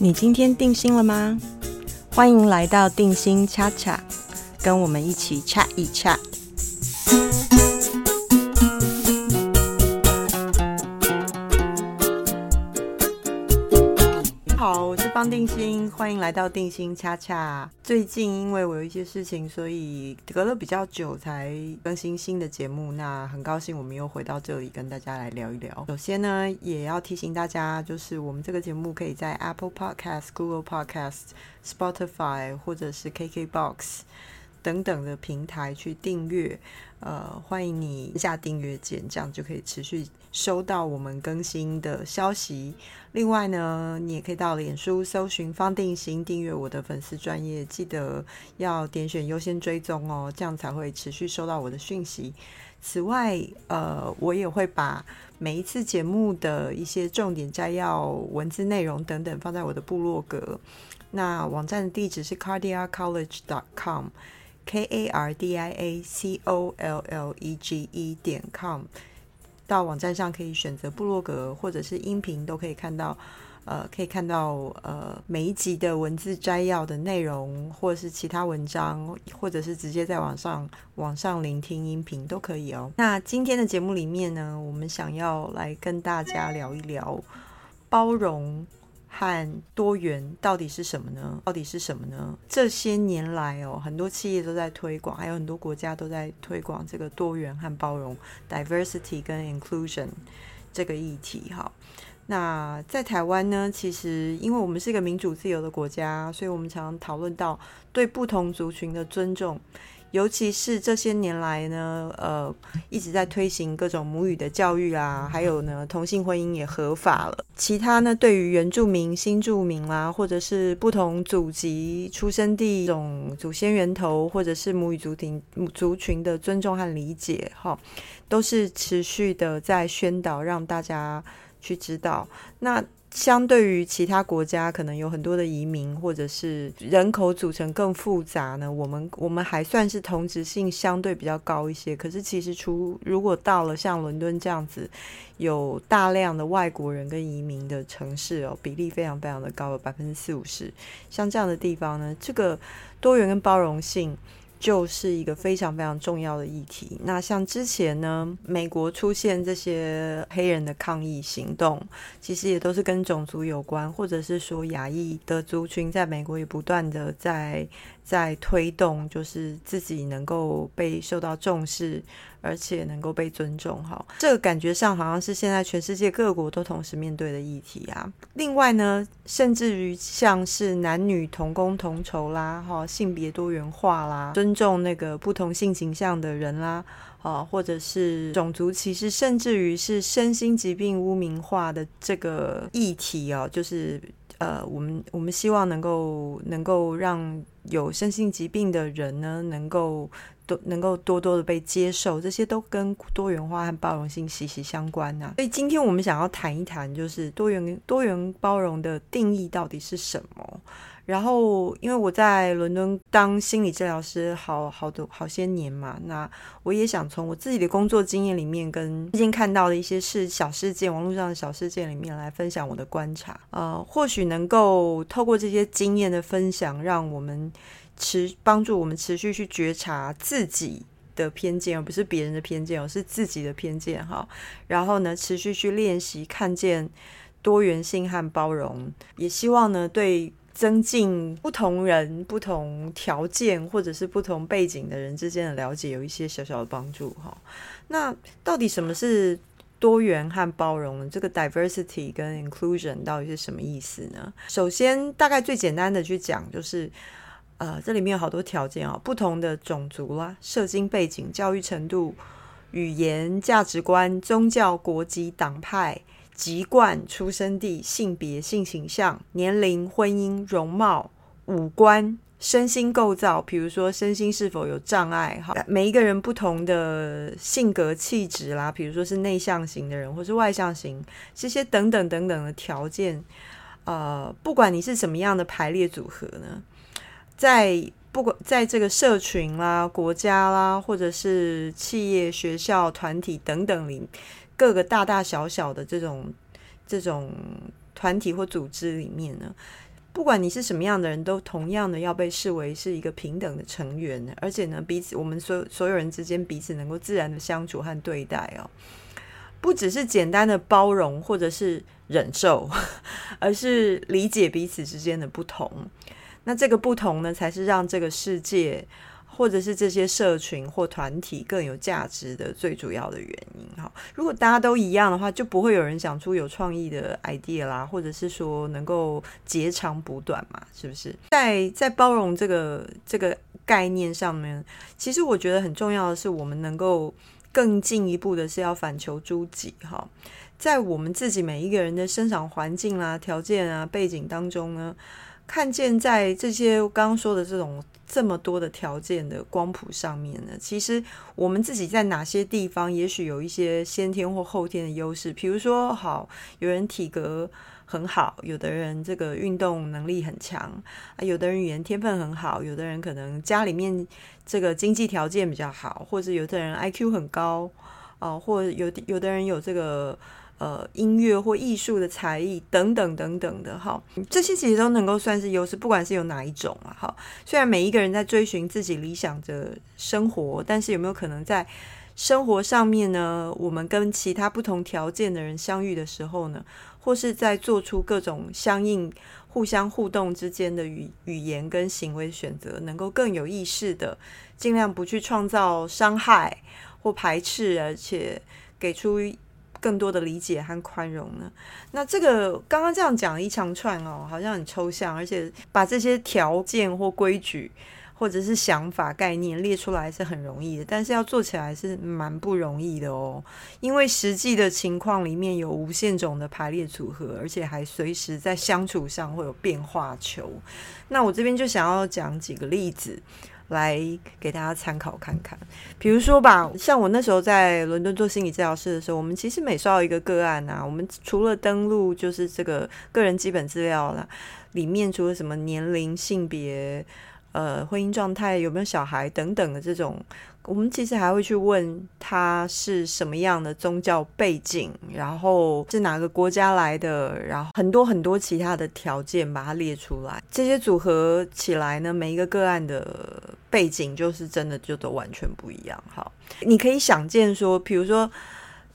你今天定心了吗？欢迎来到定心恰恰，跟我们一起恰一恰。欢迎来到定心恰恰。最近因为我有一些事情，所以隔了比较久才更新新的节目。那很高兴我们又回到这里跟大家来聊一聊。首先呢，也要提醒大家，就是我们这个节目可以在 Apple Podcast、Google Podcast、Spotify 或者是 KKBox 等等的平台去订阅。呃，欢迎你下订阅键，这样就可以持续收到我们更新的消息。另外呢，你也可以到脸书搜寻方定心，订阅我的粉丝专业，记得要点选优先追踪哦，这样才会持续收到我的讯息。此外，呃，我也会把每一次节目的一些重点摘要、文字内容等等放在我的部落格。那网站的地址是 cardiacollege.com。K a r d i a c o l l e g e 点 com，到网站上可以选择部落格或者是音频，都可以看到，呃，可以看到呃每一集的文字摘要的内容，或者是其他文章，或者是直接在网上网上聆听音频都可以哦。那今天的节目里面呢，我们想要来跟大家聊一聊包容。和多元到底是什么呢？到底是什么呢？这些年来哦，很多企业都在推广，还有很多国家都在推广这个多元和包容 （diversity 跟 inclusion） 这个议题。哈，那在台湾呢，其实因为我们是一个民主自由的国家，所以我们常常讨论到对不同族群的尊重。尤其是这些年来呢，呃，一直在推行各种母语的教育啊，还有呢，同性婚姻也合法了。其他呢，对于原住民、新住民啦，或者是不同祖籍出生地种祖先源头，或者是母语族群族群的尊重和理解，哈，都是持续的在宣导，让大家去知道。那相对于其他国家，可能有很多的移民，或者是人口组成更复杂呢。我们我们还算是同质性相对比较高一些。可是其实，出如果到了像伦敦这样子，有大量的外国人跟移民的城市哦，比例非常非常的高，百分之四五十。像这样的地方呢，这个多元跟包容性。就是一个非常非常重要的议题。那像之前呢，美国出现这些黑人的抗议行动，其实也都是跟种族有关，或者是说亚裔的族群在美国也不断的在在推动，就是自己能够被受到重视。而且能够被尊重，哈，这个感觉上好像是现在全世界各国都同时面对的议题啊。另外呢，甚至于像是男女同工同酬啦，哈，性别多元化啦，尊重那个不同性形象的人啦，啊，或者是种族歧视，甚至于是身心疾病污名化的这个议题哦，就是呃，我们我们希望能够能够让有身心疾病的人呢，能够。都能够多多的被接受，这些都跟多元化和包容性息息相关呐。所以今天我们想要谈一谈，就是多元多元包容的定义到底是什么。然后，因为我在伦敦当心理治疗师好好多好些年嘛，那我也想从我自己的工作经验里面，跟最近看到的一些事小事件，网络上的小事件里面来分享我的观察。呃，或许能够透过这些经验的分享，让我们。持帮助我们持续去觉察自己的偏见，而不是别人的偏见，而是自己的偏见哈。然后呢，持续去练习看见多元性和包容，也希望呢，对增进不同人、不同条件或者是不同背景的人之间的了解有一些小小的帮助哈。那到底什么是多元和包容？这个 diversity 跟 inclusion 到底是什么意思呢？首先，大概最简单的去讲就是。呃，这里面有好多条件啊，不同的种族啦、社经背景、教育程度、语言、价值观、宗教、国籍、党派、籍贯、出生地、性别、性形象、年龄、婚姻、容貌、五官、身心构造，比如说身心是否有障碍，哈，每一个人不同的性格气质啦，比如说是内向型的人，或是外向型，这些等等等等的条件，呃，不管你是什么样的排列组合呢？在不管在这个社群啦、国家啦，或者是企业、学校、团体等等里，各个大大小小的这种这种团体或组织里面呢，不管你是什么样的人，都同样的要被视为是一个平等的成员，而且呢，彼此我们所所有人之间彼此能够自然的相处和对待哦，不只是简单的包容或者是忍受，而是理解彼此之间的不同。那这个不同呢，才是让这个世界。或者是这些社群或团体更有价值的最主要的原因哈。如果大家都一样的话，就不会有人想出有创意的 idea 啦，或者是说能够截长补短嘛，是不是？在在包容这个这个概念上面，其实我觉得很重要的是，我们能够更进一步的是要反求诸己哈，在我们自己每一个人的生长环境啦、条件啊、背景当中呢。看见在这些刚刚说的这种这么多的条件的光谱上面呢，其实我们自己在哪些地方也许有一些先天或后天的优势。比如说，好，有人体格很好，有的人这个运动能力很强啊，有的人语言天分很好，有的人可能家里面这个经济条件比较好，或者有的人 IQ 很高啊，或有有的人有这个。呃，音乐或艺术的才艺等等等等的哈，这些其实都能够算是优势，不管是有哪一种啊哈。虽然每一个人在追寻自己理想的生活，但是有没有可能在生活上面呢？我们跟其他不同条件的人相遇的时候呢，或是在做出各种相应、互相互动之间的语语言跟行为选择，能够更有意识的，尽量不去创造伤害或排斥，而且给出。更多的理解和宽容呢？那这个刚刚这样讲一长串哦，好像很抽象，而且把这些条件或规矩或者是想法概念列出来是很容易的，但是要做起来是蛮不容易的哦。因为实际的情况里面有无限种的排列组合，而且还随时在相处上会有变化球。那我这边就想要讲几个例子。来给大家参考看看，比如说吧，像我那时候在伦敦做心理治疗师的时候，我们其实每收到一个个案啊，我们除了登录就是这个个人基本资料啦，里面除了什么年龄、性别。呃，婚姻状态有没有小孩等等的这种，我们其实还会去问他是什么样的宗教背景，然后是哪个国家来的，然后很多很多其他的条件把它列出来，这些组合起来呢，每一个个案的背景就是真的就都完全不一样。好，你可以想见说，比如说。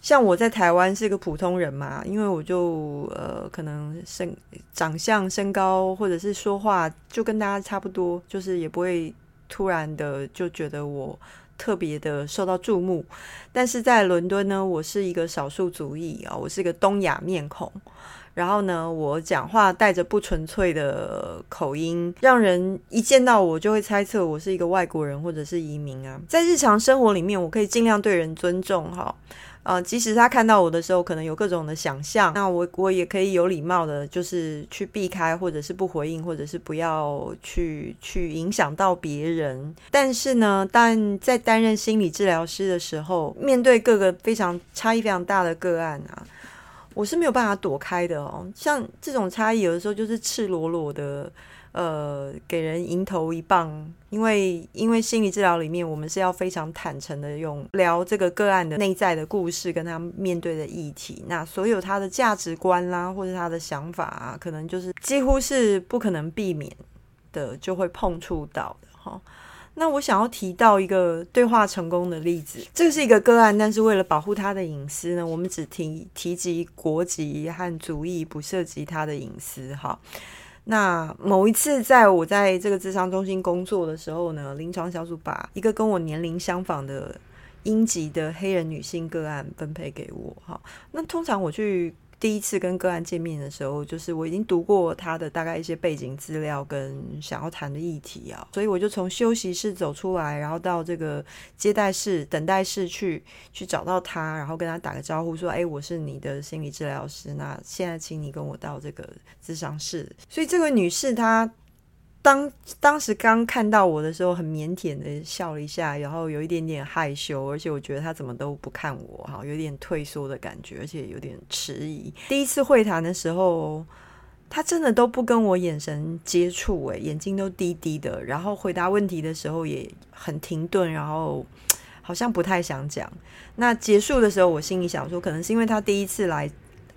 像我在台湾是一个普通人嘛，因为我就呃可能身长相、身高或者是说话就跟大家差不多，就是也不会突然的就觉得我特别的受到注目。但是在伦敦呢，我是一个少数族裔啊，我是一个东亚面孔，然后呢，我讲话带着不纯粹的口音，让人一见到我就会猜测我是一个外国人或者是移民啊。在日常生活里面，我可以尽量对人尊重哈。呃，即使他看到我的时候，可能有各种的想象，那我我也可以有礼貌的，就是去避开，或者是不回应，或者是不要去去影响到别人。但是呢，但在担任心理治疗师的时候，面对各个非常差异非常大的个案啊，我是没有办法躲开的哦。像这种差异，有的时候就是赤裸裸的。呃，给人迎头一棒，因为因为心理治疗里面，我们是要非常坦诚的用聊这个个案的内在的故事，跟他面对的议题，那所有他的价值观啦，或者他的想法啊，可能就是几乎是不可能避免的，就会碰触到的哈。那我想要提到一个对话成功的例子，这是一个个案，但是为了保护他的隐私呢，我们只提提及国籍和族裔，不涉及他的隐私哈。那某一次，在我在这个智商中心工作的时候呢，临床小组把一个跟我年龄相仿的英籍的黑人女性个案分配给我。哈，那通常我去。第一次跟个案见面的时候，就是我已经读过他的大概一些背景资料跟想要谈的议题啊，所以我就从休息室走出来，然后到这个接待室、等待室去去找到他，然后跟他打个招呼，说：“哎，我是你的心理治疗师，那现在请你跟我到这个咨商室。”所以这个女士她。当当时刚看到我的时候，很腼腆的笑了一下，然后有一点点害羞，而且我觉得他怎么都不看我，哈，有点退缩的感觉，而且有点迟疑。第一次会谈的时候，他真的都不跟我眼神接触，诶，眼睛都低低的，然后回答问题的时候也很停顿，然后好像不太想讲。那结束的时候，我心里想说，可能是因为他第一次来。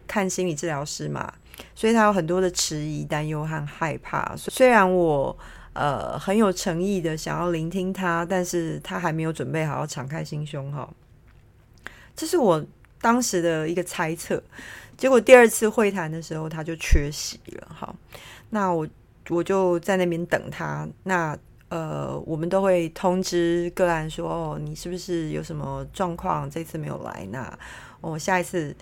看心理治疗师嘛，所以他有很多的迟疑、担忧和害怕。虽然我呃很有诚意的想要聆听他，但是他还没有准备好要敞开心胸哈。这是我当时的一个猜测。结果第二次会谈的时候，他就缺席了哈。那我我就在那边等他。那呃，我们都会通知个案说，哦，你是不是有什么状况？这次没有来，那我下一次，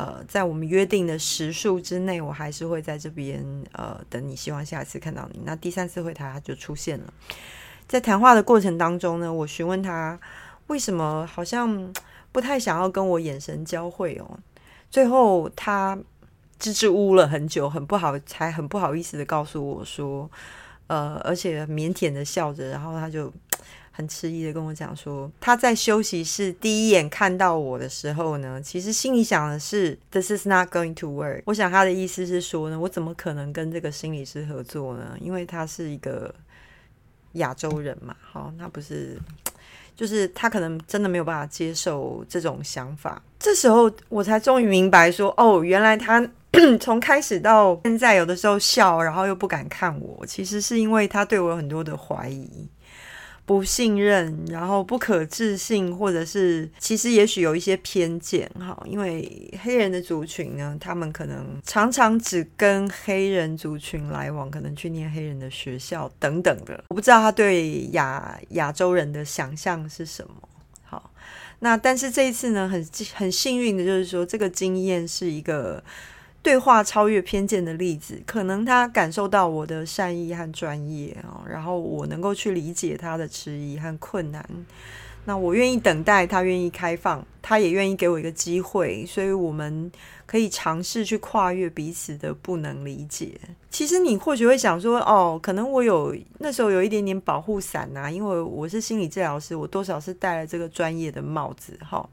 呃，在我们约定的时数之内，我还是会在这边，呃，等你。希望下一次看到你。那第三次会谈他就出现了，在谈话的过程当中呢，我询问他为什么好像不太想要跟我眼神交汇哦。最后他支支吾吾了很久，很不好，才很不好意思的告诉我说。呃，而且腼腆的笑着，然后他就很迟疑的跟我讲说，他在休息室第一眼看到我的时候呢，其实心里想的是，This is not going to work。我想他的意思是说呢，我怎么可能跟这个心理师合作呢？因为他是一个亚洲人嘛，好，那不是，就是他可能真的没有办法接受这种想法。这时候我才终于明白说，哦，原来他。从开始到现在，有的时候笑，然后又不敢看我，其实是因为他对我有很多的怀疑、不信任，然后不可置信，或者是其实也许有一些偏见哈。因为黑人的族群呢，他们可能常常只跟黑人族群来往，可能去念黑人的学校等等的。我不知道他对亚亚洲人的想象是什么。好，那但是这一次呢，很很幸运的就是说，这个经验是一个。对话超越偏见的例子，可能他感受到我的善意和专业啊，然后我能够去理解他的迟疑和困难。那我愿意等待，他愿意开放，他也愿意给我一个机会，所以我们可以尝试去跨越彼此的不能理解。其实你或许会想说，哦，可能我有那时候有一点点保护伞呐，因为我是心理治疗师，我多少是戴了这个专业的帽子，哈。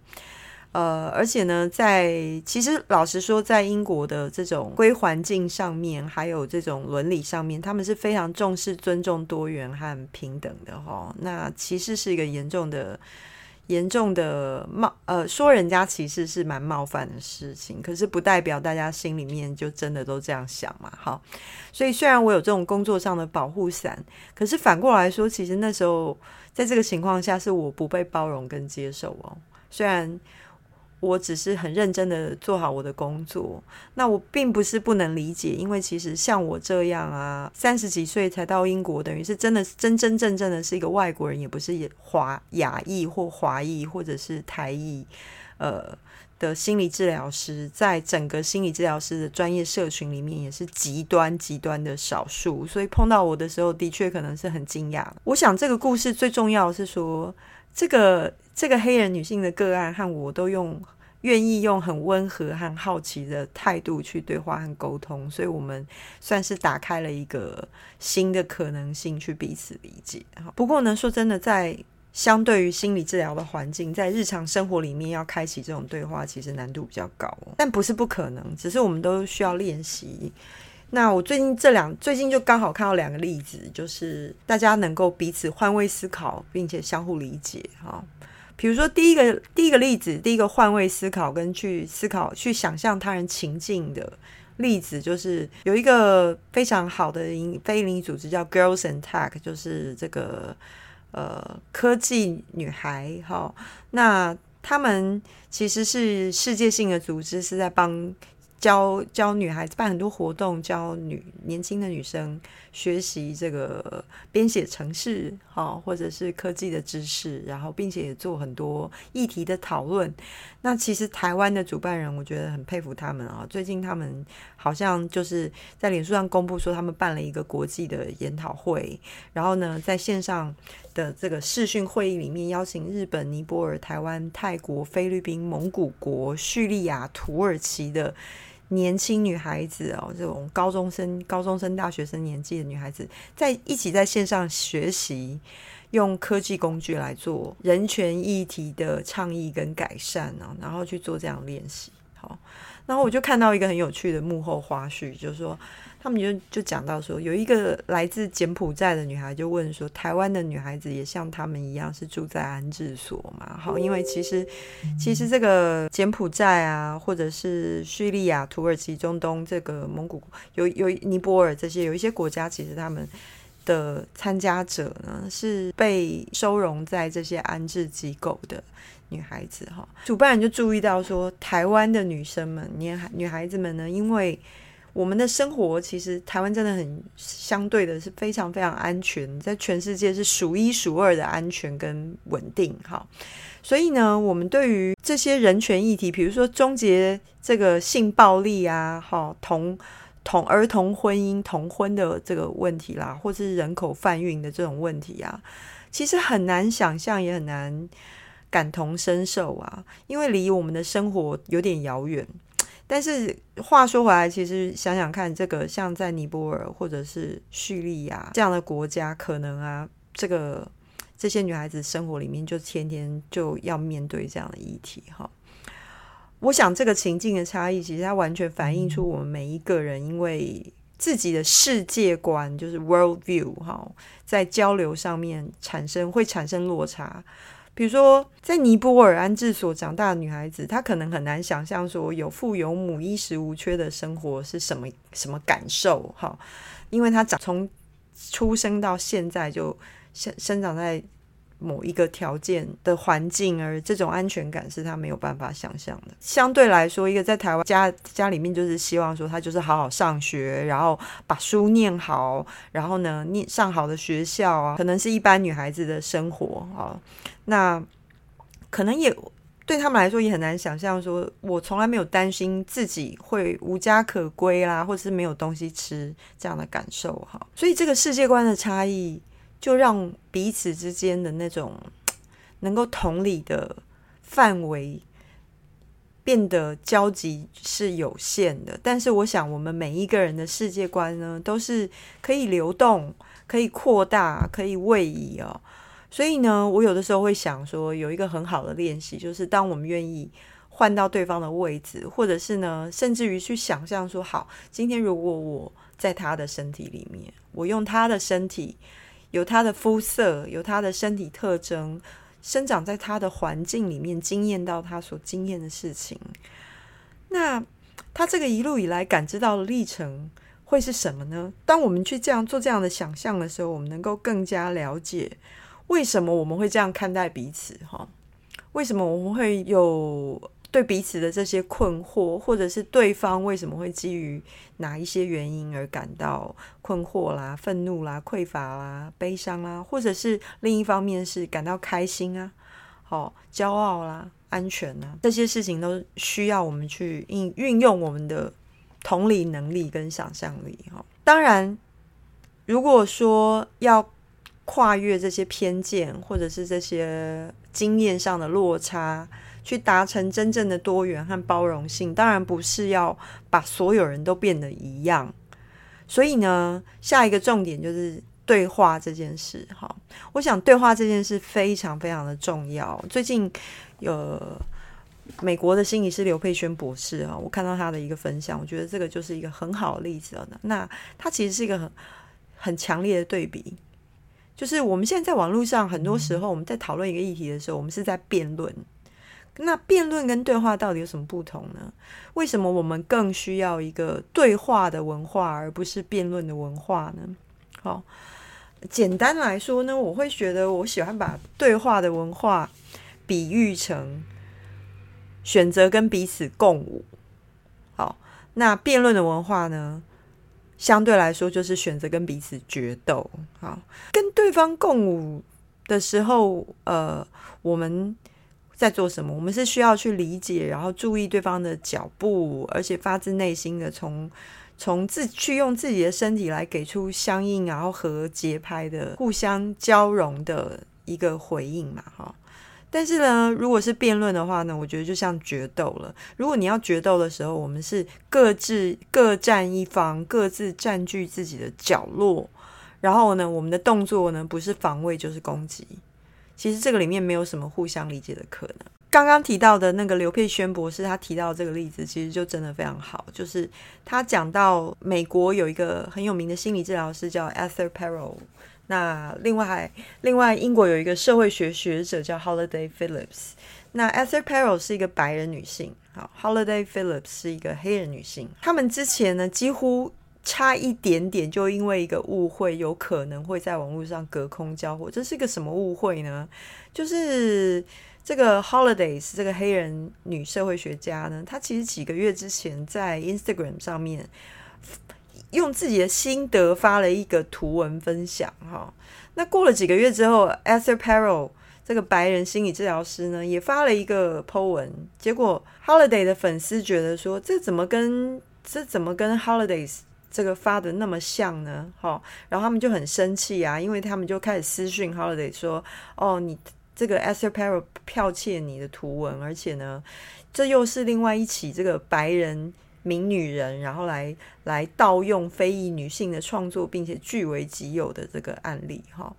呃，而且呢，在其实老实说，在英国的这种规环境上面，还有这种伦理上面，他们是非常重视尊重多元和平等的哈。那歧视是一个严重的、严重的冒呃，说人家歧视是蛮冒犯的事情，可是不代表大家心里面就真的都这样想嘛。哈，所以虽然我有这种工作上的保护伞，可是反过来说，其实那时候在这个情况下，是我不被包容跟接受哦。虽然。我只是很认真的做好我的工作，那我并不是不能理解，因为其实像我这样啊，三十几岁才到英国，等于是真的真真正正的是一个外国人，也不是华亚裔或华裔或者是台裔，呃的心理治疗师，在整个心理治疗师的专业社群里面，也是极端极端的少数，所以碰到我的时候，的确可能是很惊讶。我想这个故事最重要是说这个。这个黑人女性的个案和我都用愿意用很温和和好奇的态度去对话和沟通，所以我们算是打开了一个新的可能性去彼此理解。不过呢，说真的，在相对于心理治疗的环境，在日常生活里面要开启这种对话，其实难度比较高，但不是不可能，只是我们都需要练习。那我最近这两最近就刚好看到两个例子，就是大家能够彼此换位思考，并且相互理解，哈。比如说，第一个第一个例子，第一个换位思考跟去思考、去想象他人情境的例子，就是有一个非常好的非营利组织叫 Girls and Tech，就是这个呃科技女孩哈。那他们其实是世界性的组织，是在帮。教教女孩子办很多活动，教女年轻的女生学习这个编写程式，哈，或者是科技的知识，然后并且也做很多议题的讨论。那其实台湾的主办人，我觉得很佩服他们啊。最近他们好像就是在脸书上公布说，他们办了一个国际的研讨会，然后呢，在线上的这个视讯会议里面，邀请日本、尼泊尔、台湾、泰国、菲律宾、蒙古国、叙利亚、土耳其的。年轻女孩子哦，这种高中生、高中生、大学生年纪的女孩子，在一起在线上学习，用科技工具来做人权议题的倡议跟改善呢，然后去做这样练习。好，然后我就看到一个很有趣的幕后花絮，就是说。他们就就讲到说，有一个来自柬埔寨的女孩就问说，台湾的女孩子也像他们一样是住在安置所嘛？好，因为其实其实这个柬埔寨啊，或者是叙利亚、土耳其、中东这个蒙古有有尼泊尔这些有一些国家，其实他们的参加者呢是被收容在这些安置机构的女孩子哈。主办人就注意到说，台湾的女生们、女孩女孩子们呢，因为我们的生活其实台湾真的很相对的是非常非常安全，在全世界是数一数二的安全跟稳定哈。所以呢，我们对于这些人权议题，比如说终结这个性暴力啊，哈同同儿童婚姻同婚的这个问题啦，或是人口贩运的这种问题啊，其实很难想象，也很难感同身受啊，因为离我们的生活有点遥远。但是话说回来，其实想想看，这个像在尼泊尔或者是叙利亚这样的国家，可能啊，这个这些女孩子生活里面就天天就要面对这样的议题哈。我想这个情境的差异，其实它完全反映出我们每一个人因为自己的世界观，就是 world view 哈，在交流上面产生会产生落差。比如说，在尼泊尔安置所长大的女孩子，她可能很难想象说有父有母、衣食无缺的生活是什么什么感受哈，因为她长从出生到现在就生生长在某一个条件的环境，而这种安全感是他没有办法想象的。相对来说，一个在台湾家家里面就是希望说他就是好好上学，然后把书念好，然后呢念上好的学校啊，可能是一般女孩子的生活啊。那可能也对他们来说也很难想象，说我从来没有担心自己会无家可归啦，或者是没有东西吃这样的感受哈。所以这个世界观的差异，就让彼此之间的那种 能够同理的范围变得交集是有限的。但是我想，我们每一个人的世界观呢，都是可以流动、可以扩大、可以位移哦。所以呢，我有的时候会想说，有一个很好的练习，就是当我们愿意换到对方的位置，或者是呢，甚至于去想象说，好，今天如果我在他的身体里面，我用他的身体，有他的肤色，有他的身体特征，生长在他的环境里面，经验到他所经验的事情，那他这个一路以来感知到的历程会是什么呢？当我们去这样做这样的想象的时候，我们能够更加了解。为什么我们会这样看待彼此？哈，为什么我们会有对彼此的这些困惑，或者是对方为什么会基于哪一些原因而感到困惑啦、愤怒啦、匮乏啦、悲伤啦，或者是另一方面是感到开心啊、好骄傲啦、安全啊，这些事情都需要我们去运运用我们的同理能力跟想象力。哈，当然，如果说要跨越这些偏见，或者是这些经验上的落差，去达成真正的多元和包容性，当然不是要把所有人都变得一样。所以呢，下一个重点就是对话这件事。哈，我想对话这件事非常非常的重要。最近有美国的心理师刘佩轩博士啊，我看到他的一个分享，我觉得这个就是一个很好的例子了。那他其实是一个很很强烈的对比。就是我们现在在网络上，很多时候我们在讨论一个议题的时候，我们是在辩论。那辩论跟对话到底有什么不同呢？为什么我们更需要一个对话的文化，而不是辩论的文化呢？好，简单来说呢，我会觉得我喜欢把对话的文化比喻成选择跟彼此共舞。好，那辩论的文化呢？相对来说，就是选择跟彼此决斗。好，跟对方共舞的时候，呃，我们在做什么？我们是需要去理解，然后注意对方的脚步，而且发自内心的从从自去用自己的身体来给出相应，然后和节拍的互相交融的一个回应嘛，哈。但是呢，如果是辩论的话呢，我觉得就像决斗了。如果你要决斗的时候，我们是各自各占一方，各自占据自己的角落，然后呢，我们的动作呢不是防卫就是攻击。其实这个里面没有什么互相理解的可能。刚刚提到的那个刘佩轩博士，他提到这个例子，其实就真的非常好。就是他讲到美国有一个很有名的心理治疗师叫 Esther Perel，那另外另外英国有一个社会学学者叫 Holiday Phillips。那 Esther Perel 是一个白人女性，好，Holiday Phillips 是一个黑人女性。他们之前呢，几乎差一点点就因为一个误会，有可能会在网络上隔空交火。这是个什么误会呢？就是这个 Holidays 这个黑人女社会学家呢，她其实几个月之前在 Instagram 上面用自己的心得发了一个图文分享，哈。那过了几个月之后，Esther Perel 这个白人心理治疗师呢，也发了一个 po 文，结果 Holiday 的粉丝觉得说，这怎么跟这怎么跟 Holidays 这个发的那么像呢？哈，然后他们就很生气啊，因为他们就开始私讯 Holiday 说，哦，你。这个 Esther Perel 剽窃你的图文，而且呢，这又是另外一起这个白人名女人，然后来来盗用非裔女性的创作，并且据为己有的这个案例哈。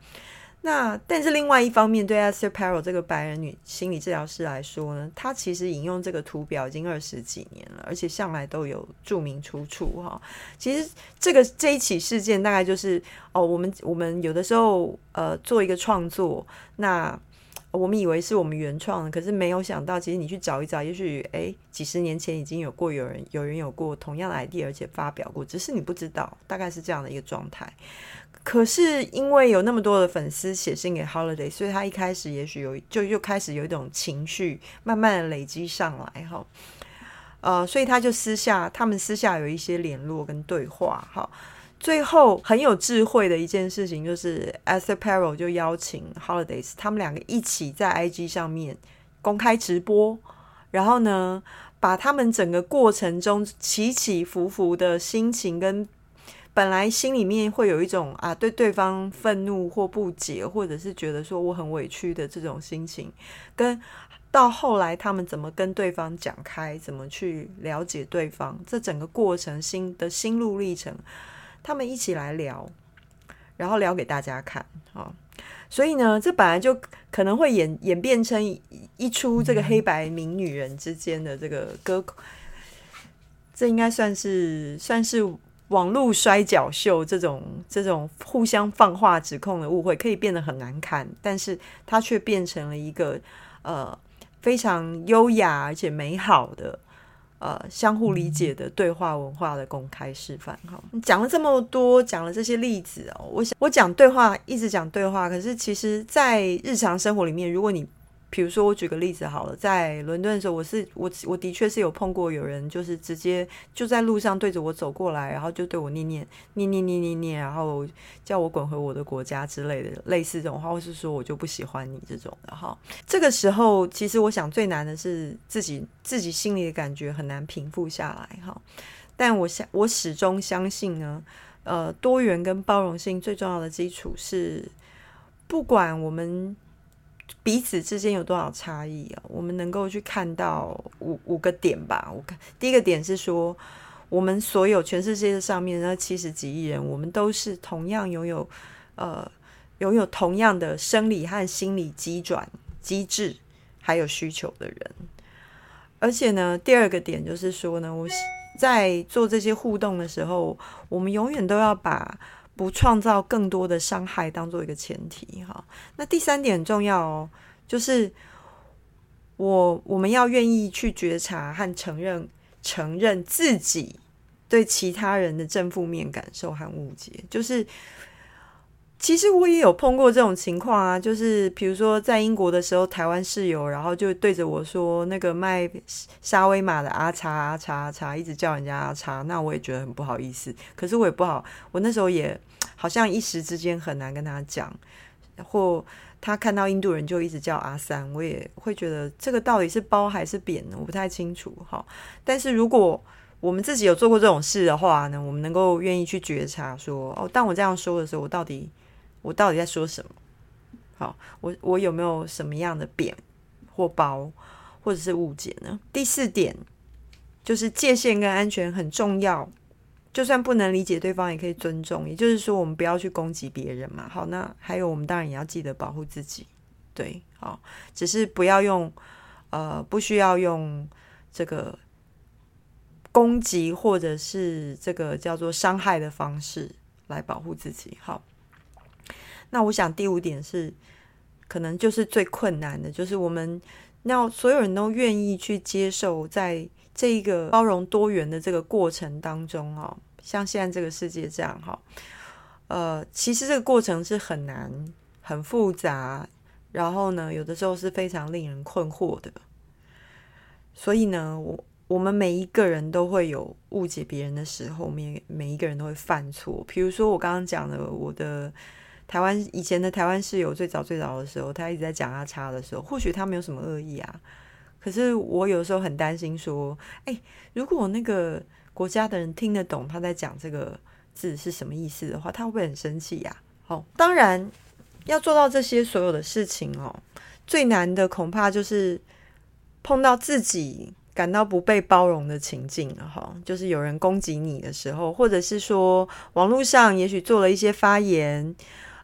那但是另外一方面，对 Esther Perel 这个白人女心理治疗师来说呢，她其实引用这个图表已经二十几年了，而且向来都有注明出处哈。其实这个这一起事件大概就是哦，我们我们有的时候呃做一个创作那。我们以为是我们原创的，可是没有想到，其实你去找一找，也许诶，几十年前已经有过有人有人有过同样的 idea，而且发表过，只是你不知道，大概是这样的一个状态。可是因为有那么多的粉丝写信给 Holiday，所以他一开始也许有就又开始有一种情绪，慢慢的累积上来哈。呃，所以他就私下，他们私下有一些联络跟对话哈。最后很有智慧的一件事情，就是 a s t e Perel 就邀请 Holidays，他们两个一起在 IG 上面公开直播，然后呢，把他们整个过程中起起伏伏的心情，跟本来心里面会有一种啊对对方愤怒或不解，或者是觉得说我很委屈的这种心情，跟到后来他们怎么跟对方讲开，怎么去了解对方，这整个过程心的心路历程。他们一起来聊，然后聊给大家看啊，所以呢，这本来就可能会演演变成一出这个黑白名女人之间的这个歌，这应该算是算是网络摔跤秀这种这种互相放话指控的误会，可以变得很难看，但是它却变成了一个呃非常优雅而且美好的。呃，相互理解的对话文化的公开示范，哈，讲了这么多，讲了这些例子哦，我想我讲对话，一直讲对话，可是其实，在日常生活里面，如果你比如说，我举个例子好了，在伦敦的时候，我是我我的确是有碰过有人，就是直接就在路上对着我走过来，然后就对我念念念念念念念，然后叫我滚回我的国家之类的，类似这种话，或是说我就不喜欢你这种的哈。这个时候，其实我想最难的是自己自己心里的感觉很难平复下来哈。但我想我始终相信呢，呃，多元跟包容性最重要的基础是，不管我们。彼此之间有多少差异啊？我们能够去看到五五个点吧。我看第一个点是说，我们所有全世界上面那七十几亿人，我们都是同样拥有呃拥有同样的生理和心理机转机制还有需求的人。而且呢，第二个点就是说呢，我在做这些互动的时候，我们永远都要把。不创造更多的伤害，当做一个前提哈。那第三点很重要哦，就是我我们要愿意去觉察和承认承认自己对其他人的正负面感受和误解，就是。其实我也有碰过这种情况啊，就是比如说在英国的时候，台湾室友，然后就对着我说那个卖沙威玛的阿叉阿叉阿叉，一直叫人家阿叉，那我也觉得很不好意思。可是我也不好，我那时候也好像一时之间很难跟他讲，或他看到印度人就一直叫阿三，我也会觉得这个到底是褒还是贬呢？我不太清楚哈。但是如果我们自己有做过这种事的话呢，我们能够愿意去觉察说，哦，当我这样说的时候，我到底。我到底在说什么？好，我我有没有什么样的贬或褒，或者是误解呢？第四点就是界限跟安全很重要，就算不能理解对方，也可以尊重。也就是说，我们不要去攻击别人嘛。好，那还有我们当然也要记得保护自己。对，好，只是不要用呃，不需要用这个攻击或者是这个叫做伤害的方式来保护自己。好，那我想第五点是，可能就是最困难的，就是我们要所有人都愿意去接受，在这一个包容多元的这个过程当中，哦，像现在这个世界这样，哈。呃，其实这个过程是很难、很复杂，然后呢，有的时候是非常令人困惑的。所以呢，我我们每一个人都会有误解别人的时候，每每一个人都会犯错。比如说我刚刚讲的，我的台湾以前的台湾室友，最早最早的时候，他一直在讲阿差的时候，或许他没有什么恶意啊，可是我有时候很担心说，哎，如果那个国家的人听得懂他在讲这个。字是什么意思的话，他会不会很生气呀？好，当然要做到这些所有的事情哦，最难的恐怕就是碰到自己感到不被包容的情境了哈。就是有人攻击你的时候，或者是说网络上也许做了一些发言，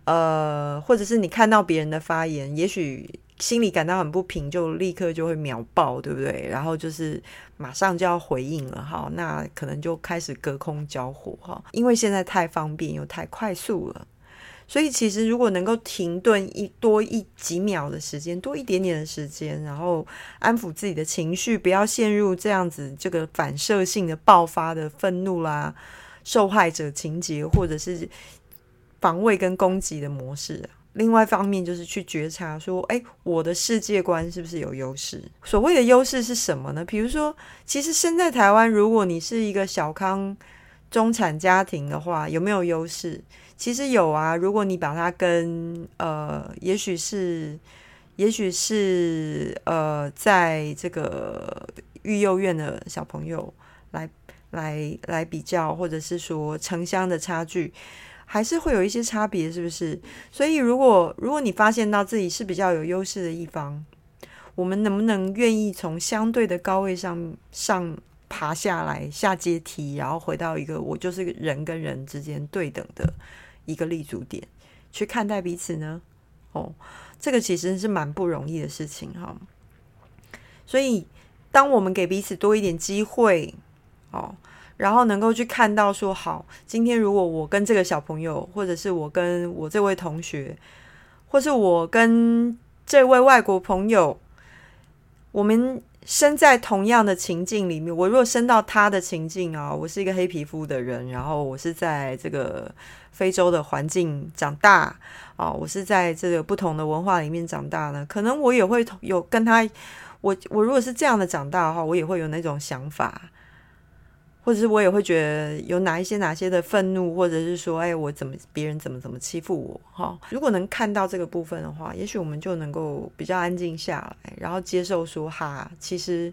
呃，或者是你看到别人的发言，也许心里感到很不平，就立刻就会秒爆，对不对？然后就是。马上就要回应了哈，那可能就开始隔空交火哈，因为现在太方便又太快速了，所以其实如果能够停顿一多一几秒的时间，多一点点的时间，然后安抚自己的情绪，不要陷入这样子这个反射性的爆发的愤怒啦、受害者情节或者是防卫跟攻击的模式。另外一方面就是去觉察，说，哎，我的世界观是不是有优势？所谓的优势是什么呢？比如说，其实生在台湾，如果你是一个小康中产家庭的话，有没有优势？其实有啊。如果你把它跟呃，也许是，也许是呃，在这个育幼院的小朋友来来来比较，或者是说城乡的差距。还是会有一些差别，是不是？所以，如果如果你发现到自己是比较有优势的一方，我们能不能愿意从相对的高位上上爬下来，下阶梯，然后回到一个我就是人跟人之间对等的一个立足点，去看待彼此呢？哦，这个其实是蛮不容易的事情哈。所以，当我们给彼此多一点机会，哦。然后能够去看到说，好，今天如果我跟这个小朋友，或者是我跟我这位同学，或是我跟这位外国朋友，我们身在同样的情境里面，我如果升到他的情境啊，我是一个黑皮肤的人，然后我是在这个非洲的环境长大啊，我是在这个不同的文化里面长大呢，可能我也会有跟他，我我如果是这样的长大的话，我也会有那种想法。或者是我也会觉得有哪一些哪些的愤怒，或者是说，哎，我怎么别人怎么怎么欺负我哈？如果能看到这个部分的话，也许我们就能够比较安静下来，然后接受说，哈，其实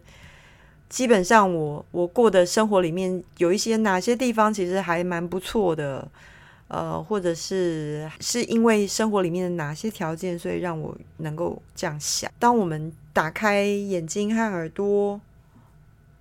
基本上我我过的生活里面有一些哪些地方其实还蛮不错的，呃，或者是是因为生活里面的哪些条件，所以让我能够这样想。当我们打开眼睛和耳朵。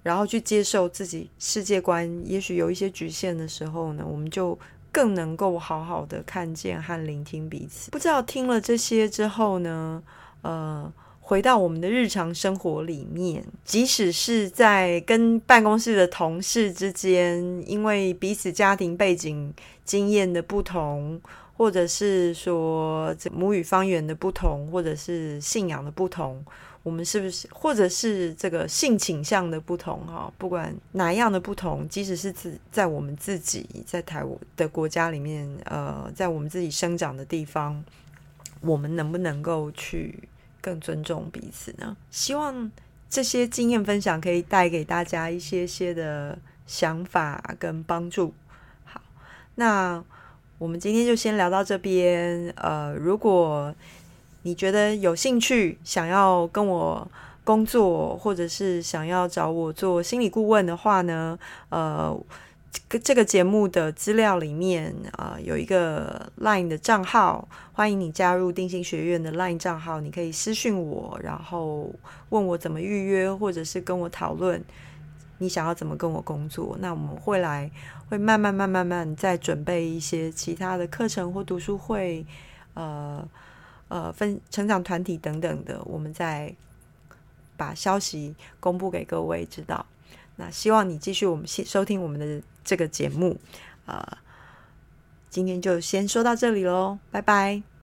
然后去接受自己世界观，也许有一些局限的时候呢，我们就更能够好好的看见和聆听彼此。不知道听了这些之后呢，呃，回到我们的日常生活里面，即使是在跟办公室的同事之间，因为彼此家庭背景、经验的不同，或者是说母语方言的不同，或者是信仰的不同。我们是不是，或者是这个性倾向的不同哈？不管哪样的不同，即使是自在我们自己在台的国家里面，呃，在我们自己生长的地方，我们能不能够去更尊重彼此呢？希望这些经验分享可以带给大家一些些的想法跟帮助。好，那我们今天就先聊到这边。呃，如果你觉得有兴趣想要跟我工作，或者是想要找我做心理顾问的话呢？呃，这个节目的资料里面啊有一个 LINE 的账号，欢迎你加入定心学院的 LINE 账号。你可以私信我，然后问我怎么预约，或者是跟我讨论你想要怎么跟我工作。那我们会来会慢慢慢慢慢再准备一些其他的课程或读书会，呃。呃，分成长团体等等的，我们再把消息公布给各位知道。那希望你继续我们收听我们的这个节目，呃，今天就先说到这里喽，拜拜。